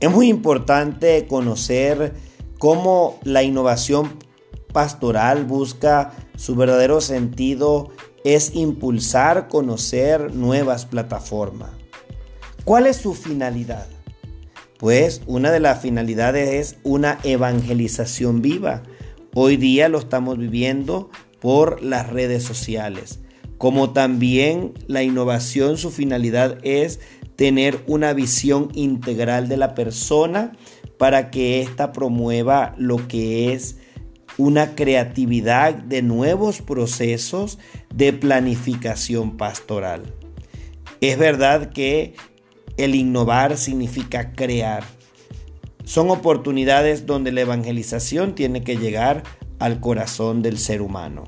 Es muy importante conocer cómo la innovación pastoral busca su verdadero sentido es impulsar, conocer nuevas plataformas. ¿Cuál es su finalidad? Pues una de las finalidades es una evangelización viva. Hoy día lo estamos viviendo por las redes sociales. Como también la innovación, su finalidad es tener una visión integral de la persona para que ésta promueva lo que es una creatividad de nuevos procesos de planificación pastoral. Es verdad que el innovar significa crear. Son oportunidades donde la evangelización tiene que llegar al corazón del ser humano.